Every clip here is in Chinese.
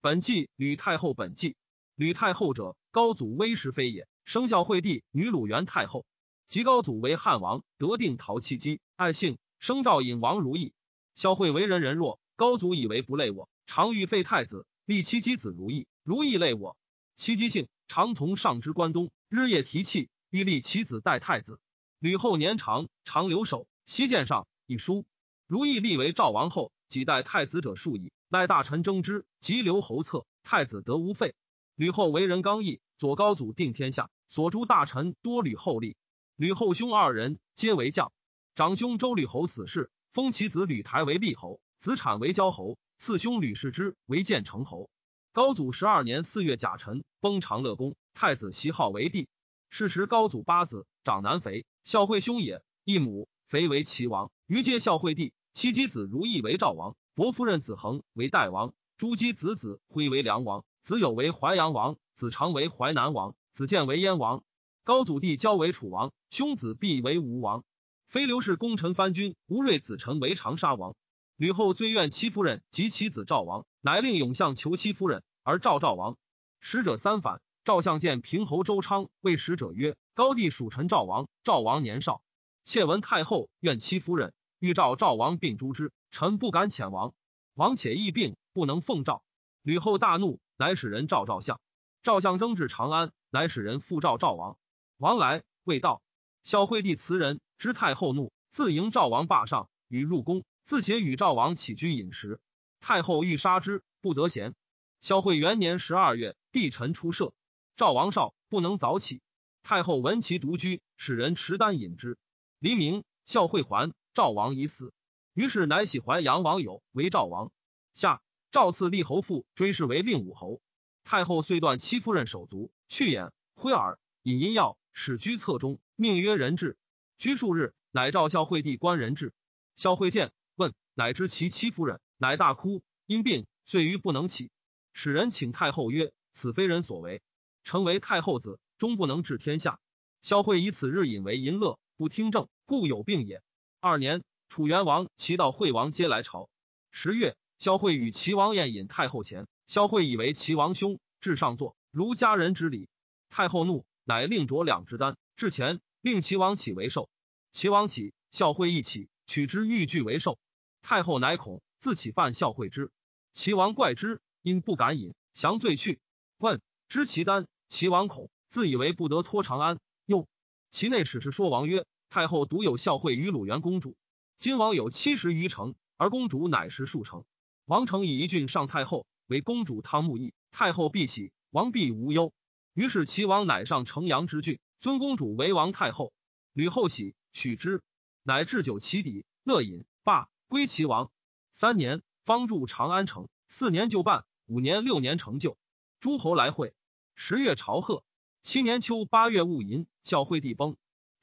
本纪吕太后本纪。吕太后者，高祖威时妃也，生孝惠帝女鲁元太后。及高祖为汉王，得定陶戚姬，爱姓，生赵隐王如意。孝惠为人仁弱，高祖以为不累我，常欲废太子，立戚姬子如意。如意累我，戚姬姓，常从上之关东，日夜提气，欲立其子代太子。吕后年长，常留守，西见上一书。如意立为赵王后，几代太子者数矣，赖大臣争之，即留侯策，太子得无废。吕后为人刚毅，左高祖定天下，所诸大臣多吕后立。吕后兄二人皆为将，长兄周吕侯死世，封其子吕台为立侯，子产为交侯，次兄吕氏之为建成侯。高祖十二年四月甲辰，崩长乐宫，太子袭号为帝。是时高祖八子，长男肥，孝惠兄也，一母，肥为齐王，余皆孝惠帝。其姬子如意为赵王，伯夫人子恒为代王，朱姬子子辉为梁王。子有为淮阳王，子长为淮南王，子建为燕王。高祖弟交为楚王，兄子必为吴王。非刘氏功臣藩君吴瑞子臣为长沙王。吕后最怨戚夫人及其子赵王，乃令永相求戚夫人，而赵赵王。使者三反，赵相见平侯周昌，谓使者曰：“高帝属臣赵王，赵王年少，妾闻太后怨戚夫人，欲召赵王并诛之，臣不敢遣王。王且疫病，不能奉诏。”吕后大怒。乃使人召赵相，赵相征至长安，乃使人复召赵王。王来未到，孝惠帝辞人，知太后怒，自迎赵王霸上，与入宫，自携与赵王起居饮食。太后欲杀之，不得闲。孝惠元年十二月，帝臣出射，赵王少，不能早起。太后闻其独居，使人持丹饮之。黎明，孝惠还，赵王已死。于是乃喜淮阳王友为赵王。下。赵赐立侯父，追谥为令武侯。太后遂断戚夫人手足，去眼、挥耳，引阴药，使居侧中，命曰人质。居数日，乃召孝惠帝观人质。孝惠见，问，乃知其戚夫人，乃大哭，因病遂于不能起。使人请太后曰：“此非人所为，成为太后子，终不能治天下。”孝惠以此日引为淫乐，不听政，故有病也。二年，楚元王、齐悼惠王皆来朝。十月。萧惠与齐王宴饮太后前，萧惠以为齐王兄，至上座，如家人之礼。太后怒，乃令着两支丹，至前，令齐王起为寿。齐王起，孝惠一起，取之欲拒为寿。太后乃恐，自起犯孝惠之。齐王怪之，因不敢饮，降罪去。问知其丹，齐王恐，自以为不得托长安。又其内史是说王曰：太后独有孝惠与鲁元公主，今王有七十余城，而公主乃十数城。王成以一郡上太后，为公主汤沐邑，太后必喜，王必无忧。于是齐王乃上城阳之郡，尊公主为王太后。吕后喜，许之，乃置酒其底，乐饮，罢，归齐王。三年，方筑长安城。四年就办，五年、六年成就。诸侯来会。十月朝贺。七年秋八月戊寅，孝惠帝崩，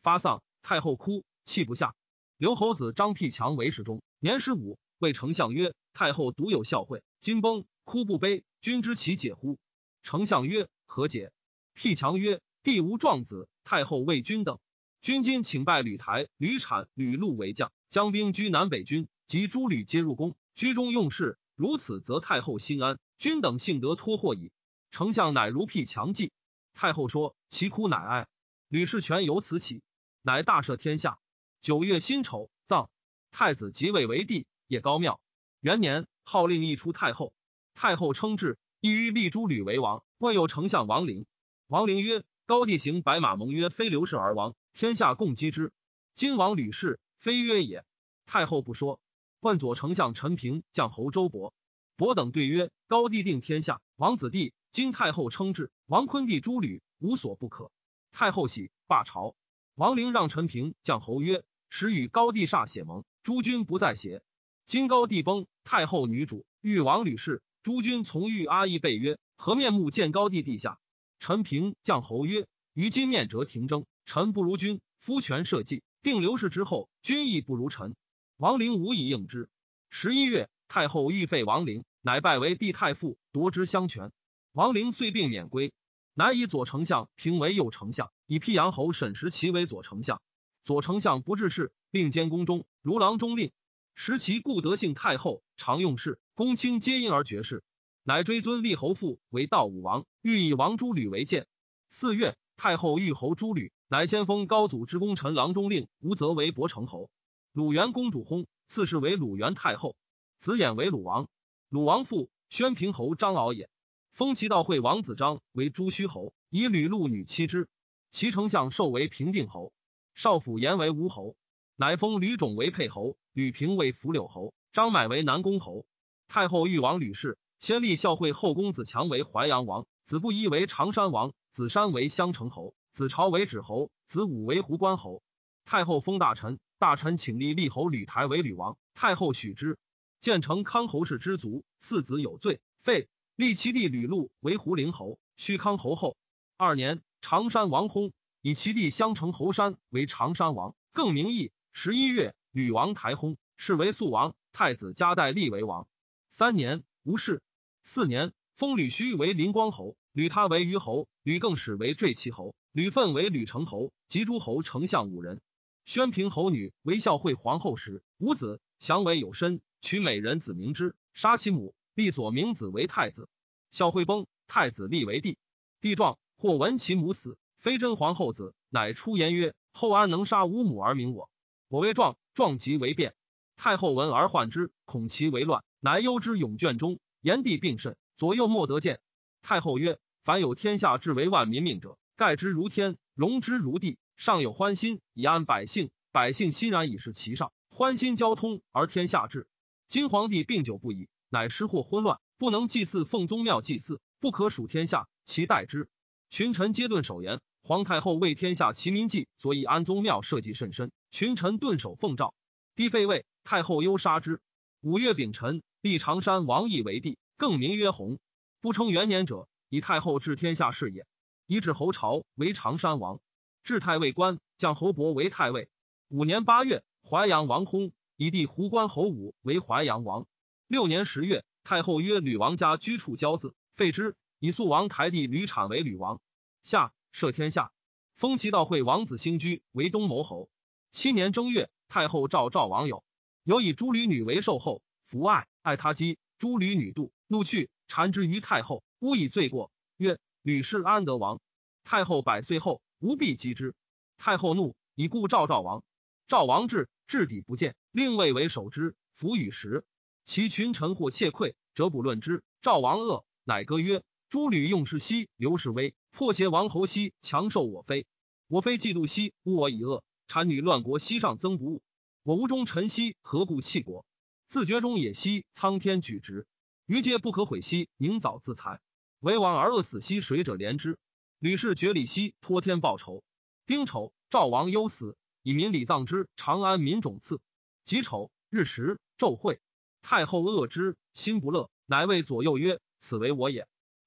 发丧，太后哭，泣不下。刘侯子张辟强为侍中，年十五，谓丞相曰。太后独有孝惠，今崩哭不悲，君知其解乎？丞相曰：何解？辟强曰：帝无壮子，太后为君等。君今请拜吕台、吕产、吕禄为将，将兵居南北军，及诸吕皆入宫，居中用事。如此，则太后心安，君等幸得托祸矣。丞相乃如辟强计。太后说：其哭乃哀。吕氏权由此起，乃大赦天下。九月辛丑，葬太子即位为帝，也高庙。元年，号令一出太后。太后称制，意欲立诸吕为王。问有丞相王陵。王陵曰：“高帝行白马盟约，非刘氏而亡，天下共击之。今王吕氏，非约也。”太后不说。问左丞相陈平、将侯周勃。伯等对曰：“高帝定天下，王子弟。今太后称制，王昆弟诸吕，无所不可。”太后喜，罢朝。王陵让陈平、将侯曰：“时与高帝歃血盟，诸君不在邪？”今高帝崩，太后女主欲王吕氏，诸君从御阿义备曰：何面目见高帝地下？陈平将侯曰：于今面折廷争，臣不如君。夫权社稷，定刘氏之后，君亦不如臣。王陵无以应之。十一月，太后欲废王陵，乃拜为帝太傅，夺之相权。王陵遂病免归，乃以左丞相平为右丞相，以辟阳侯沈时齐为左丞相。左丞相不治事，令监宫中，如郎中令。时其故德幸太后常用事，公卿皆因而绝世。乃追尊立侯父为道武王，欲以王诸吕为鉴。四月，太后御侯诸吕，乃先封高祖之功臣郎中令吴泽为伯城侯。鲁元公主薨，赐世为鲁元太后，子衍为鲁王。鲁王父宣平侯张敖也，封其道惠王子张为朱虚侯，以吕禄女妻之。其丞相授为平定侯，少府言为吴侯，乃封吕种为沛侯，吕平为伏柳侯，张买为南宫侯。太后欲王吕氏，先立孝惠后公子强为淮阳王，子不一为常山王，子山为襄城侯，子朝为止侯，子武为胡关侯。太后封大臣，大臣请立立侯吕台为吕王，太后许之。建成康侯氏之族，四子有罪，废。立其弟吕禄为胡陵侯，虚康侯后。二年。常山王薨，以其弟襄城侯山为长山王，更名义。十一月，吕王台薨，是为肃王。太子加代立为王。三年，无事。四年，封吕须为临光侯，吕他为虞侯，吕更始为坠齐侯，吕奋为吕城侯，及诸侯丞相五人。宣平侯女为孝惠皇后时，无子，祥为有身，娶美人子名之，杀其母，立所明子为太子。孝惠崩，太子立为帝。帝壮。或闻其母死，非真皇后子，乃出言曰：“后安能杀吾母而名我？我为壮，壮即为变。”太后闻而患之，恐其为乱，乃忧之永卷中。炎帝病甚，左右莫得见。太后曰：“凡有天下治为万民命者，盖之如天，容之如地。上有欢心以安百姓，百姓欣然以事其上，欢心交通而天下治。今皇帝病久不已，乃失祸昏乱，不能祭祀奉宗庙祭祀，不可数天下，其待之。”群臣皆顿首言，皇太后为天下齐民计，所以安宗庙社稷甚深。群臣顿首奉诏，帝废位，太后忧杀之。五月丙辰，立常山王义为帝，更名曰弘。不称元年者，以太后治天下事也。以指侯朝为常山王，置太尉官，将侯伯为太尉。五年八月，淮阳王薨，以弟胡关侯武为淮阳王。六年十月，太后曰：“吕王家居处骄子，废之，以肃王台地吕产为吕王。”下赦天下，封其道惠王子兴居为东牟侯。七年正月，太后召赵王友，有以诸吕女为寿后，福爱爱他姬。诸吕女妒，怒去，缠之于太后，诬以罪过，曰：“吕氏安得王？”太后百岁后，无必击之。太后怒，以故召赵王。赵王至，至底不见，令魏为守之，服与食。其群臣或窃窥，则不论之。赵王恶，乃歌曰：“诸吕用事兮，刘氏威。”破邪王侯兮，强受我非。我非嫉妒兮，污我以恶。谗女乱国兮，上增不误。我无忠臣兮，何故弃国？自绝中也兮，苍天举直。余皆不可毁兮，宁早自裁。为王而恶死兮，谁者怜之？吕氏绝礼兮，托天报仇。丁丑，赵王忧死，以民礼葬之。长安民种赐。己丑，日食，昼会。太后恶之，心不乐，乃谓左右曰：“此为我也。”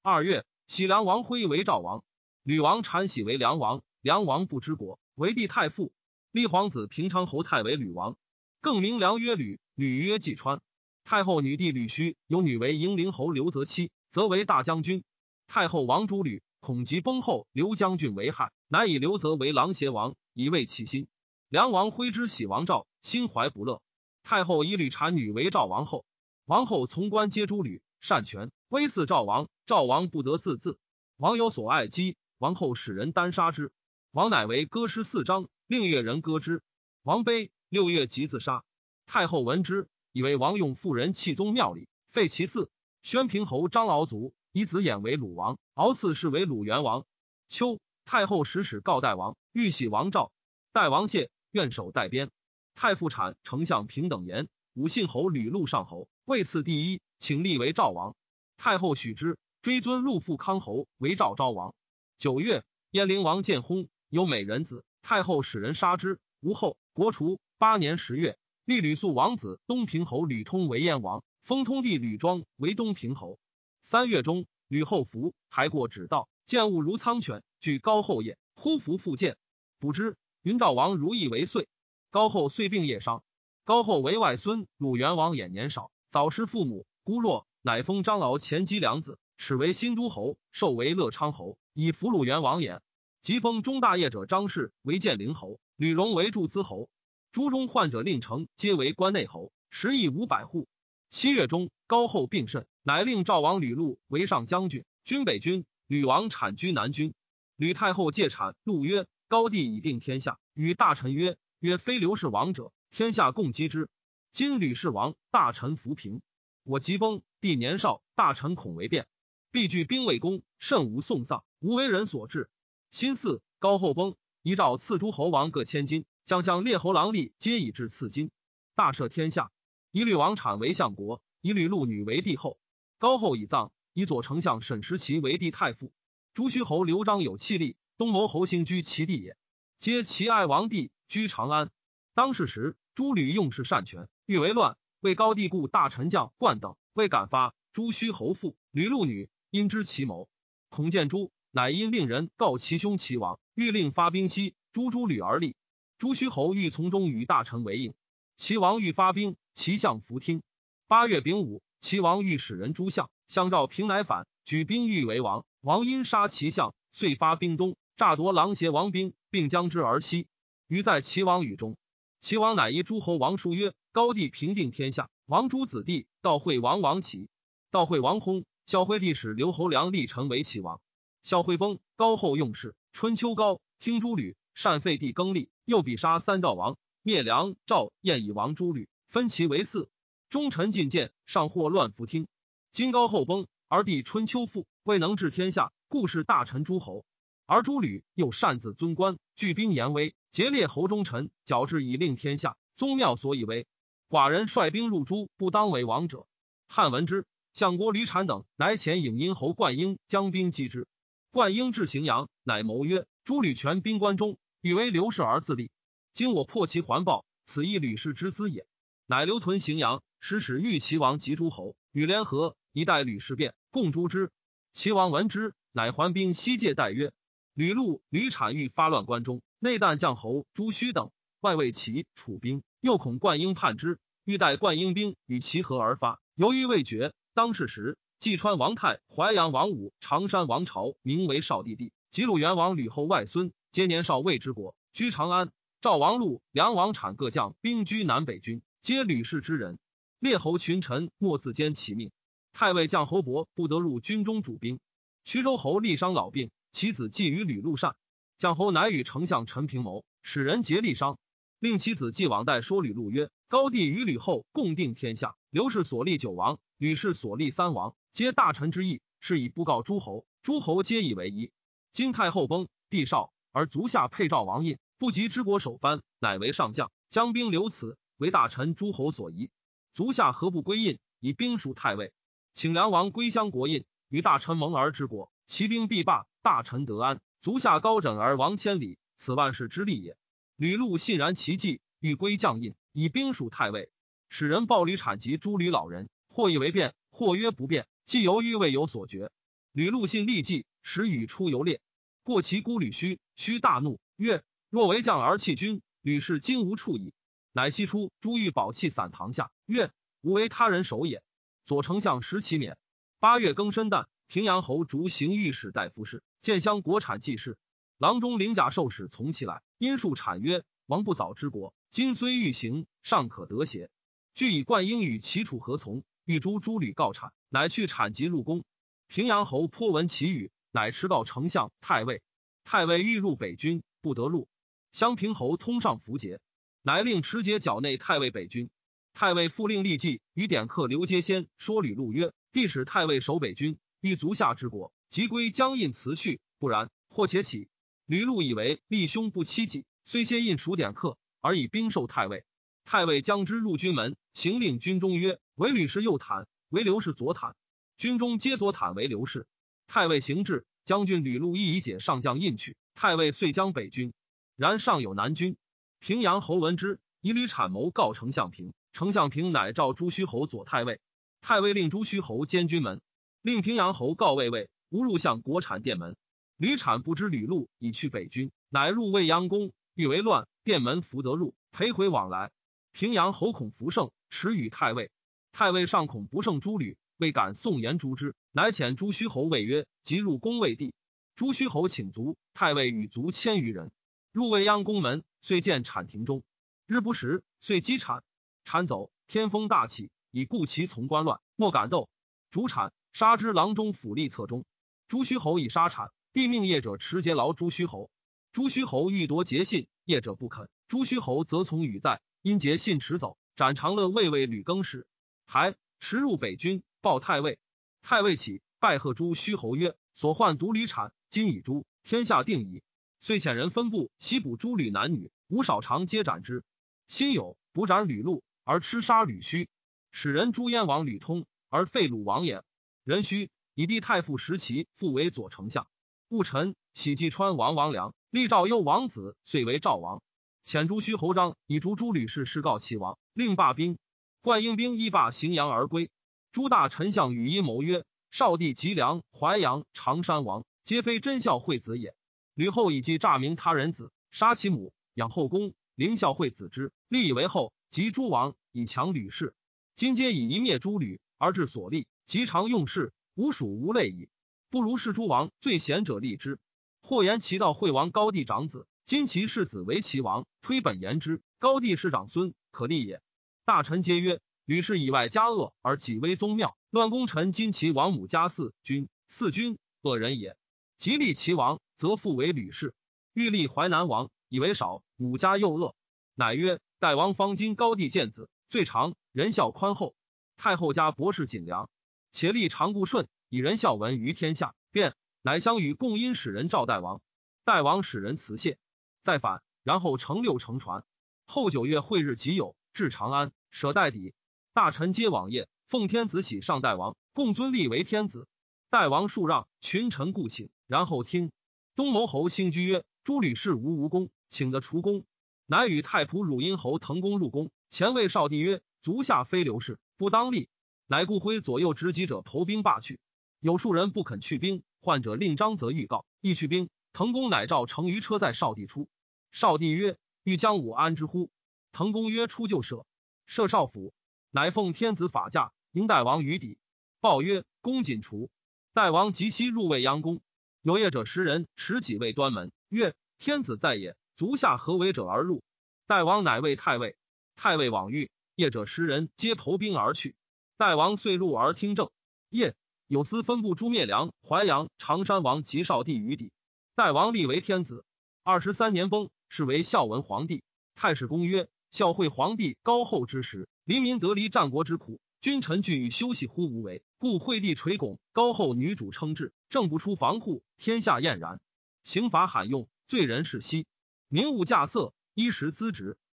二月。喜梁王辉为赵王，吕王产喜为梁王。梁王不知国，为帝太傅。立皇子平昌侯太为吕王，更名梁曰吕，吕曰季川。太后女弟吕须有女为迎陵侯刘泽妻，则为大将军。太后王诸吕，恐及崩后，刘将军为害，乃以刘泽为郎邪王，以慰其心。梁王辉之喜王赵，心怀不乐。太后以吕产女为赵王后，王后从官皆诸吕，善权，威似赵王。赵王不得自治，王有所爱姬，王后使人单杀之。王乃为歌诗四章，令乐人歌之。王悲，六月即自杀。太后闻之，以为王用妇人弃宗庙里，废其嗣。宣平侯张敖卒，以子衍为鲁王，敖赐谥为鲁元王。秋，太后使使告代王，欲喜王赵。代王谢，愿守代边。太傅产丞相平等言，武信侯吕禄上侯，位次第一，请立为赵王。太后许之。追尊陆父康侯为赵昭王。九月，燕灵王建薨，有美人子，太后使人杀之，无后。国除。八年十月，立吕肃王子东平侯吕通为燕王，封通弟吕庄为东平侯。三月中，吕后服，还过指道，见物如苍犬，据高后也。忽服复见，不知云赵王如意为岁。高后遂病夜伤。高后为外孙，鲁元王衍年少，早失父母，孤弱，乃封张敖前姬良子。始为新都侯，授为乐昌侯，以俘虏元王也。即封中大业者张氏为建陵侯，吕荣为祝资侯。诸中患者令城，皆为关内侯，食邑五百户。七月中，高后病甚，乃令赵王吕禄为上将军，军北军。吕王产居南军。吕太后借产，陆曰：“高帝已定天下。”与大臣曰：“曰非刘氏王者，天下共击之。今吕氏王，大臣扶贫。我即崩，帝年少，大臣恐为变，必具兵未功，甚无送丧，无为人所治。新巳，高后崩，遗诏赐诸侯王各千金，将相列侯郎吏皆以至赐金，大赦天下。以吕王产为相国，以吕禄女为帝后。高后已葬，以左丞相沈时齐为帝太傅。朱虚侯刘璋有气力，东牟侯兴居其地也。皆其爱王帝，居长安。当世时，诸吕用事擅权，欲为乱。为高帝故大臣将冠等未敢发。朱虚侯父吕禄女因知其谋，恐见诸，乃因令人告其兄齐王，欲令发兵西。诸诸吕而立。朱虚侯欲从中与大臣为应。齐王欲发兵，齐相弗听。八月丙午，齐王欲使人诸相，相召平乃反，举兵欲为王。王因杀齐相，遂发兵东，诈夺狼邪王兵，并将之而西。于在齐王宇中，齐王乃依诸侯王书曰：“高帝平定天下，王诸子弟，道惠王王启，道惠王薨。孝惠帝使刘侯梁立成为齐王。孝惠崩，高后用事。春秋高听诸吕，善废帝更立，又比杀三赵王，灭梁赵燕以王诸吕，分其为四。忠臣进谏，上或乱服听。今高后崩。”而帝春秋复未能治天下，故是大臣诸侯。而诸吕又擅自尊官，聚兵言威，劫列侯忠臣，矫治以令天下。宗庙所以为。寡人率兵入诸，不当为王者。汉闻之，相国吕产等乃遣颍阴侯灌婴将兵击之。灌婴至荥阳，乃谋曰：诸吕权兵关中，欲为刘氏而自立。今我破其环抱，此亦吕氏之资也。乃留屯荥阳，使使欲齐王及诸侯与联合。以待吕氏变，共诛之。齐王闻之，乃还兵西界，待曰：“吕禄、吕产欲发乱关中，内旦将侯朱须等，外为齐楚兵，又恐灌婴叛之，欲待灌婴兵与齐合而发。由于未决，当是时，济川王泰、淮阳王武、常山王朝，名为少帝帝，及鲁元王吕后外孙，皆年少未之国，居长安。赵王禄、梁王产各将兵居南北军，皆吕氏之人。列侯群臣莫自兼其命。”太尉将侯伯不得入军中主兵。徐州侯立伤老病，其子寄于吕禄善。将侯乃与丞相陈平谋，使人劫立伤，令其子继往代说吕禄曰：“高帝与吕后共定天下，刘氏所立九王，吕氏所立三王，皆大臣之意，是以不告诸侯。诸侯皆以为宜。今太后崩，帝少，而足下配赵王印，不及之国首藩，乃为上将，将兵留此，为大臣诸侯所宜。足下何不归印，以兵属太尉？”请梁王归乡国印，与大臣盟而治国，其兵必罢，大臣得安，足下高枕而亡千里，此万世之利也。吕禄信然其计，欲归将印，以兵属太尉，使人报吕产及诸吕老人，或以为变，或曰不变，既犹豫未有所决。吕禄信立计，使与出游猎，过其孤吕须，须大怒，曰：若为将而弃军，吕氏今无处矣。乃西出，诸欲宝器散堂下，曰：吾为他人守也。左丞相石其勉。八月庚申旦，平阳侯逐行御史大夫事，建乡国产祭事。郎中领甲受使从其来，因数产曰：“王不早之国，今虽欲行，尚可得邪？”据以冠英与齐楚合从，欲诛诸吕告产，乃去产疾入宫。平阳侯颇闻其语，乃持告丞相、太尉。太尉欲入北军，不得入。襄平侯通上符节，乃令持节剿内太尉北军。太尉复令立即与典客刘阶先说吕禄曰：“帝使太尉守北军，欲足下之国，即归将印辞去，不然，或且起。”吕禄以为立兄不欺己，虽先印数典客，而以兵授太尉。太尉将之入军门，行令军中曰：“为吕氏右袒，为刘氏左袒。”军中皆左袒为刘氏。太尉行至，将军吕禄亦以解上将印去。太尉遂将北军，然上有南军。平阳侯闻之，以吕产谋告丞相平。丞相平乃召朱虚侯左太尉，太尉令朱虚侯监军门，令平阳侯告卫尉无入向国产殿门。吕产不知吕禄已去北军，乃入未央宫，欲为乱，殿门弗得入，裴回往来。平阳侯孔福胜，持与太尉。太尉尚恐不胜诸吕，未敢送言诛之，乃遣朱虚侯谓曰：“即入宫未帝。”朱虚侯请卒，太尉与卒千余人，入未央宫门，遂见产庭中，日不食，遂击产。产走，天风大起，以故其从官乱，莫敢斗。主产杀之，郎中府吏侧中。朱虚侯以杀产，帝命业者持节劳朱虚侯。朱虚侯欲夺节信，业者不肯。朱虚侯则从与在，因节信持走。斩长乐卫尉吕更始，还驰入北军，报太尉。太尉起，拜贺朱虚侯曰：“所患独吕产，今已诛，天下定矣。”遂遣人分部西捕诸吕男女，无少长皆斩之。辛有捕斩吕禄而吃杀吕须，使人诛燕王吕通而废鲁王也。人须。以帝太傅时齐复为左丞相，戊辰，喜济川王王良立赵幽王子，遂为赵王。遣朱虚侯章以逐诸吕氏，事告齐王，令罢兵。冠英兵一罢荥阳而归。诸大臣相与阴谋曰：少帝吉良、淮阳、常山王，皆非真孝惠子也。吕后以计诈名他人子，杀其母，养后宫，凌孝惠子之，立以为后。及诸王以强吕氏，今皆以一灭诸吕而治所立，极常用事。无属无类矣，不如是诸王最贤者立之。或言其道惠王高帝长子，今其世子为齐王，推本言之，高帝是长孙，可立也。大臣皆曰：吕氏以外加恶而己威宗庙，乱功臣。今其王母家四君，四君恶人也。即立齐王，则复为吕氏。欲立淮南王，以为少，母家又恶，乃曰：代王方今高帝见子，最长，仁孝宽厚。太后家博士锦良。且立长固顺，以仁孝闻于天下，便乃相与共因使人召代王，代王使人辞谢，再反，然后乘六乘船。后九月会日己酉，至长安，舍代邸，大臣皆往谒，奉天子玺上代王，共尊立为天子。代王数让，群臣故请，然后听。东牟侯兴居曰：“诸吕氏无无功，请得除功。”乃与太仆汝阴侯腾公入宫，前谓少帝曰：“足下非刘氏，不当立。”乃故挥左右执戟者投兵罢去，有数人不肯去兵，患者令张则预告，亦去兵。滕公乃召乘于车在少帝出。少帝曰：“欲将武安之乎？”滕公曰：“出就舍。”舍少府，乃奉天子法驾迎代王于邸。报曰：“公瑾除。”代王即西入未央宫，有业者十人持戟卫端门，曰：“天子在也，足下何为者而入？”代王乃谓太尉。太尉往遇，业者十人皆投兵而去。代王遂入而听政。夜有司分部诛灭梁、淮阳、常山王及少帝于邸。代王立为天子。二十三年崩，是为孝文皇帝。太史公曰：孝惠皇帝高厚之时，黎民得离战国之苦，君臣俱欲休息乎无为，故惠帝垂拱，高厚女主称制，正不出防户，天下晏然。刑罚罕用，罪人是息，民物价色，衣食资职。